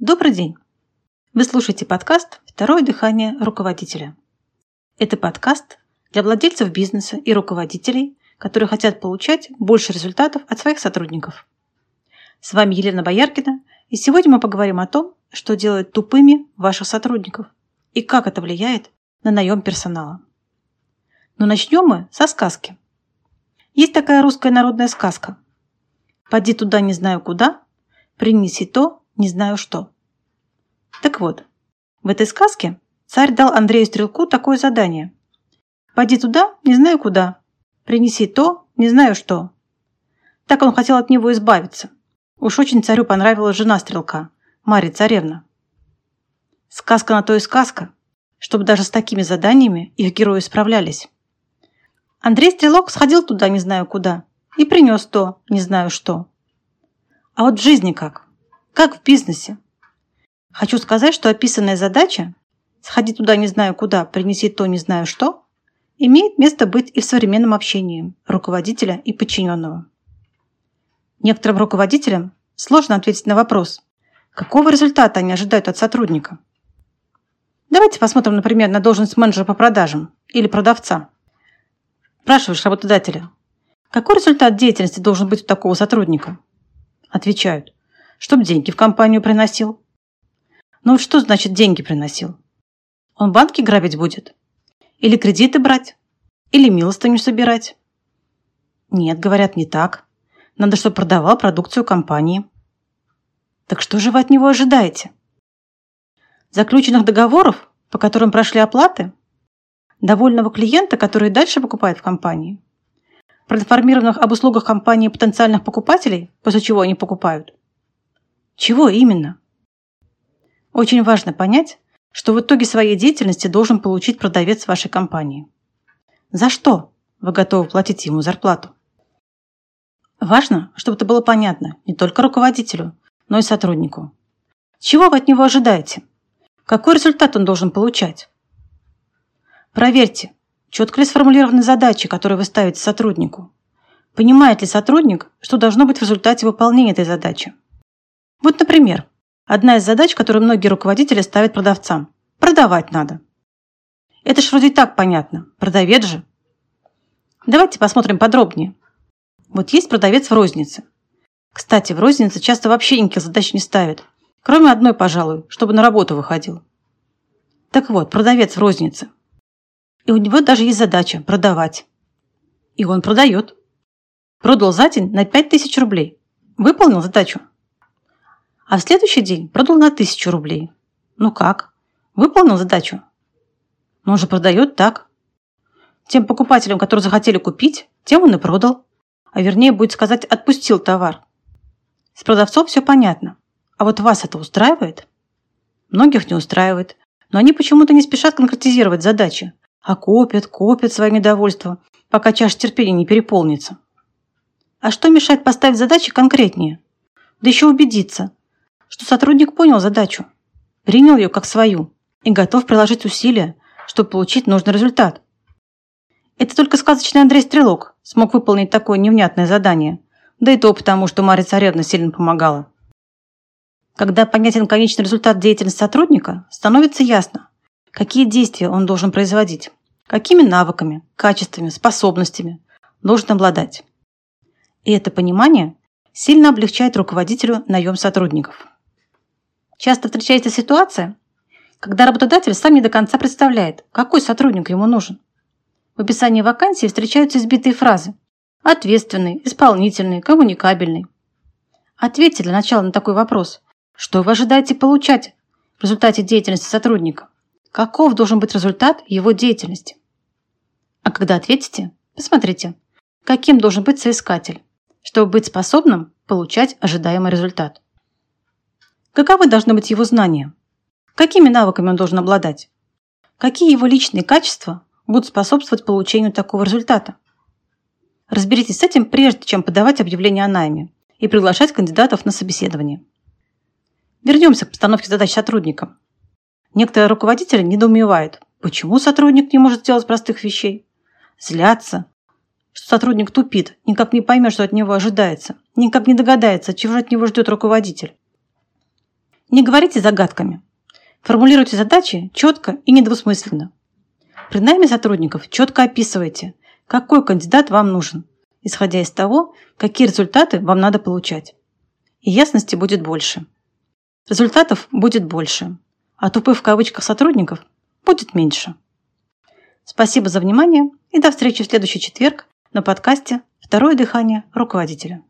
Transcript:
Добрый день! Вы слушаете подкаст «Второе дыхание руководителя». Это подкаст для владельцев бизнеса и руководителей, которые хотят получать больше результатов от своих сотрудников. С вами Елена Бояркина, и сегодня мы поговорим о том, что делает тупыми ваших сотрудников и как это влияет на наем персонала. Но начнем мы со сказки. Есть такая русская народная сказка. «Поди туда не знаю куда, принеси то не знаю что». Так вот, в этой сказке царь дал Андрею Стрелку такое задание. «Поди туда не знаю куда, принеси то не знаю что». Так он хотел от него избавиться. Уж очень царю понравилась жена Стрелка, Марья Царевна. Сказка на то и сказка, чтобы даже с такими заданиями их герои справлялись. Андрей Стрелок сходил туда не знаю куда и принес то не знаю что. А вот в жизни как? Как в бизнесе? Хочу сказать, что описанная задача «сходи туда не знаю куда, принеси то не знаю что» имеет место быть и в современном общении руководителя и подчиненного. Некоторым руководителям сложно ответить на вопрос, какого результата они ожидают от сотрудника. Давайте посмотрим, например, на должность менеджера по продажам или продавца. Спрашиваешь работодателя, какой результат деятельности должен быть у такого сотрудника? Отвечают, чтобы деньги в компанию приносил. Ну что значит деньги приносил? Он банки грабить будет? Или кредиты брать? Или милостыню собирать? Нет, говорят, не так. Надо, чтобы продавал продукцию компании. Так что же вы от него ожидаете? Заключенных договоров, по которым прошли оплаты? довольного клиента, который дальше покупает в компании, проинформированных об услугах компании потенциальных покупателей, после чего они покупают. Чего именно? Очень важно понять, что в итоге своей деятельности должен получить продавец вашей компании. За что вы готовы платить ему зарплату? Важно, чтобы это было понятно не только руководителю, но и сотруднику. Чего вы от него ожидаете? Какой результат он должен получать? Проверьте, четко ли сформулированы задачи, которые вы ставите сотруднику. Понимает ли сотрудник, что должно быть в результате выполнения этой задачи? Вот, например, одна из задач, которую многие руководители ставят продавцам. Продавать надо. Это ж вроде так понятно. Продавец же. Давайте посмотрим подробнее. Вот есть продавец в рознице. Кстати, в рознице часто вообще никаких задач не ставят. Кроме одной, пожалуй, чтобы на работу выходил. Так вот, продавец в рознице. И у него даже есть задача – продавать. И он продает. Продал за день на 5000 рублей. Выполнил задачу. А в следующий день продал на 1000 рублей. Ну как? Выполнил задачу? Но он же продает так. Тем покупателям, которые захотели купить, тем он и продал. А вернее, будет сказать, отпустил товар. С продавцом все понятно. А вот вас это устраивает? Многих не устраивает. Но они почему-то не спешат конкретизировать задачи, а копят, копят свое недовольство, пока чаша терпения не переполнится. А что мешает поставить задачи конкретнее? Да еще убедиться, что сотрудник понял задачу, принял ее как свою и готов приложить усилия, чтобы получить нужный результат. Это только сказочный Андрей Стрелок смог выполнить такое невнятное задание, да и то потому, что Марья Царевна сильно помогала. Когда понятен конечный результат деятельности сотрудника, становится ясно, какие действия он должен производить, какими навыками, качествами, способностями должен обладать. И это понимание сильно облегчает руководителю наем сотрудников. Часто встречается ситуация, когда работодатель сам не до конца представляет, какой сотрудник ему нужен. В описании вакансии встречаются избитые фразы «ответственный», «исполнительный», «коммуникабельный». Ответьте для начала на такой вопрос. Что вы ожидаете получать в результате деятельности сотрудника? Каков должен быть результат его деятельности? А когда ответите, посмотрите, каким должен быть соискатель, чтобы быть способным получать ожидаемый результат. Каковы должны быть его знания? Какими навыками он должен обладать? Какие его личные качества будут способствовать получению такого результата? Разберитесь с этим, прежде чем подавать объявление о найме и приглашать кандидатов на собеседование. Вернемся к постановке задач сотрудникам. Некоторые руководители недоумевают, почему сотрудник не может сделать простых вещей. Злятся, что сотрудник тупит, никак не поймет, что от него ожидается, никак не догадается, чего от него ждет руководитель. Не говорите загадками. Формулируйте задачи четко и недвусмысленно. При найме сотрудников четко описывайте, какой кандидат вам нужен, исходя из того, какие результаты вам надо получать. И ясности будет больше. Результатов будет больше, а тупых в кавычках сотрудников будет меньше. Спасибо за внимание и до встречи в следующий четверг на подкасте «Второе дыхание руководителя».